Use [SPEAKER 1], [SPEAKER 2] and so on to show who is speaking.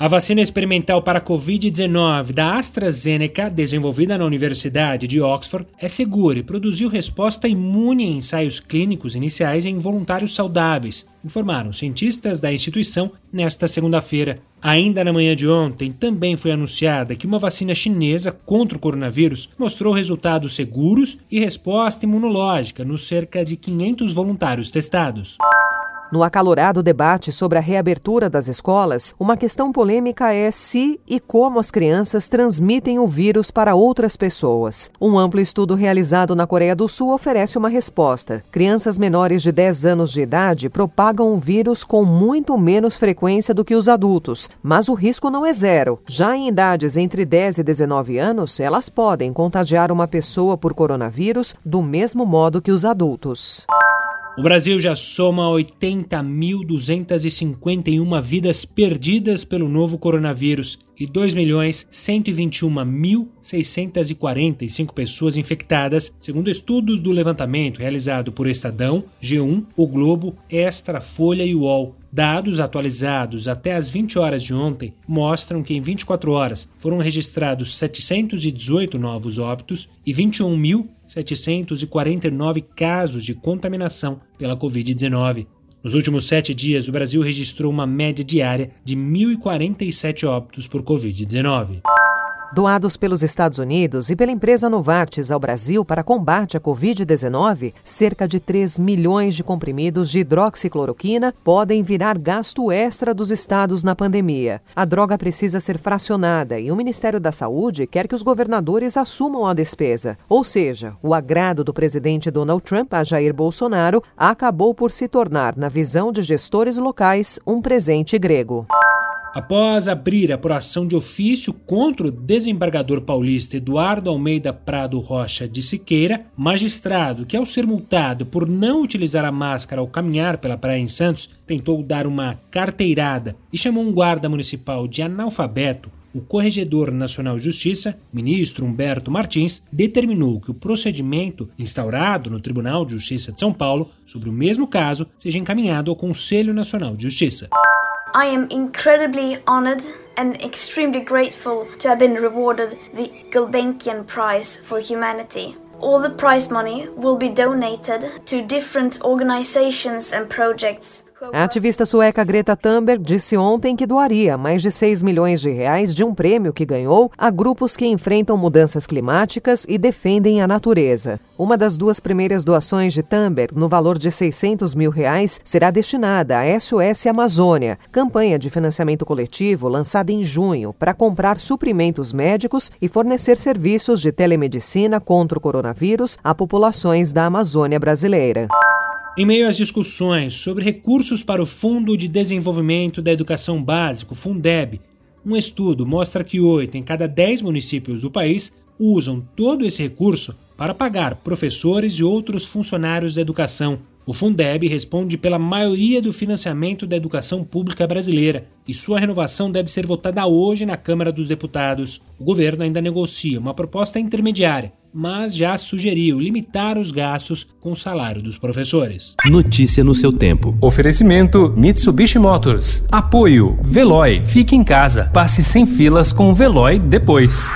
[SPEAKER 1] A vacina experimental para a Covid-19 da AstraZeneca, desenvolvida na Universidade de Oxford, é segura e produziu resposta imune em ensaios clínicos iniciais em voluntários saudáveis, informaram cientistas da instituição nesta segunda-feira. Ainda na manhã de ontem, também foi anunciada que uma vacina chinesa contra o coronavírus mostrou resultados seguros e resposta imunológica nos cerca de 500 voluntários testados.
[SPEAKER 2] No acalorado debate sobre a reabertura das escolas, uma questão polêmica é se e como as crianças transmitem o vírus para outras pessoas. Um amplo estudo realizado na Coreia do Sul oferece uma resposta. Crianças menores de 10 anos de idade propagam o vírus com muito menos frequência do que os adultos, mas o risco não é zero. Já em idades entre 10 e 19 anos, elas podem contagiar uma pessoa por coronavírus do mesmo modo que os adultos.
[SPEAKER 1] O Brasil já soma 80.251 vidas perdidas pelo novo coronavírus e 2.121.645 pessoas infectadas, segundo estudos do levantamento realizado por Estadão, G1, O Globo, Extra, Folha e UOL. Dados atualizados até as 20 horas de ontem mostram que em 24 horas foram registrados 718 novos óbitos e 21.749 casos de contaminação pela Covid-19. Nos últimos sete dias, o Brasil registrou uma média diária de 1.047 óbitos por Covid-19.
[SPEAKER 2] Doados pelos Estados Unidos e pela empresa Novartis ao Brasil para combate à Covid-19, cerca de 3 milhões de comprimidos de hidroxicloroquina podem virar gasto extra dos estados na pandemia. A droga precisa ser fracionada e o Ministério da Saúde quer que os governadores assumam a despesa. Ou seja, o agrado do presidente Donald Trump a Jair Bolsonaro acabou por se tornar, na visão de gestores locais, um presente grego.
[SPEAKER 1] Após abrir apuração de ofício contra o desembargador paulista Eduardo Almeida Prado Rocha de Siqueira, magistrado que, ao ser multado por não utilizar a máscara ao caminhar pela praia em Santos, tentou dar uma carteirada e chamou um guarda municipal de analfabeto, o Corregedor Nacional de Justiça, ministro Humberto Martins, determinou que o procedimento instaurado no Tribunal de Justiça de São Paulo sobre o mesmo caso seja encaminhado ao Conselho Nacional de Justiça.
[SPEAKER 3] I am incredibly honored and extremely grateful to have been rewarded the Gulbenkian Prize for Humanity. All the prize money will be donated to different organizations and projects
[SPEAKER 2] a ativista sueca Greta Thunberg disse ontem que doaria mais de 6 milhões de reais de um prêmio que ganhou a grupos que enfrentam mudanças climáticas e defendem a natureza. Uma das duas primeiras doações de Thunberg, no valor de 600 mil reais, será destinada à SOS Amazônia, campanha de financiamento coletivo lançada em junho para comprar suprimentos médicos e fornecer serviços de telemedicina contra o coronavírus a populações da Amazônia brasileira.
[SPEAKER 1] Em meio às discussões sobre recursos para o Fundo de Desenvolvimento da Educação Básico, Fundeb, um estudo mostra que 8 em cada 10 municípios do país usam todo esse recurso para pagar professores e outros funcionários da educação. O Fundeb responde pela maioria do financiamento da educação pública brasileira e sua renovação deve ser votada hoje na Câmara dos Deputados. O governo ainda negocia uma proposta intermediária, mas já sugeriu limitar os gastos com o salário dos professores.
[SPEAKER 4] Notícia no seu tempo.
[SPEAKER 5] Oferecimento Mitsubishi Motors. Apoio Veloy. Fique em casa. Passe sem filas com o Veloy depois.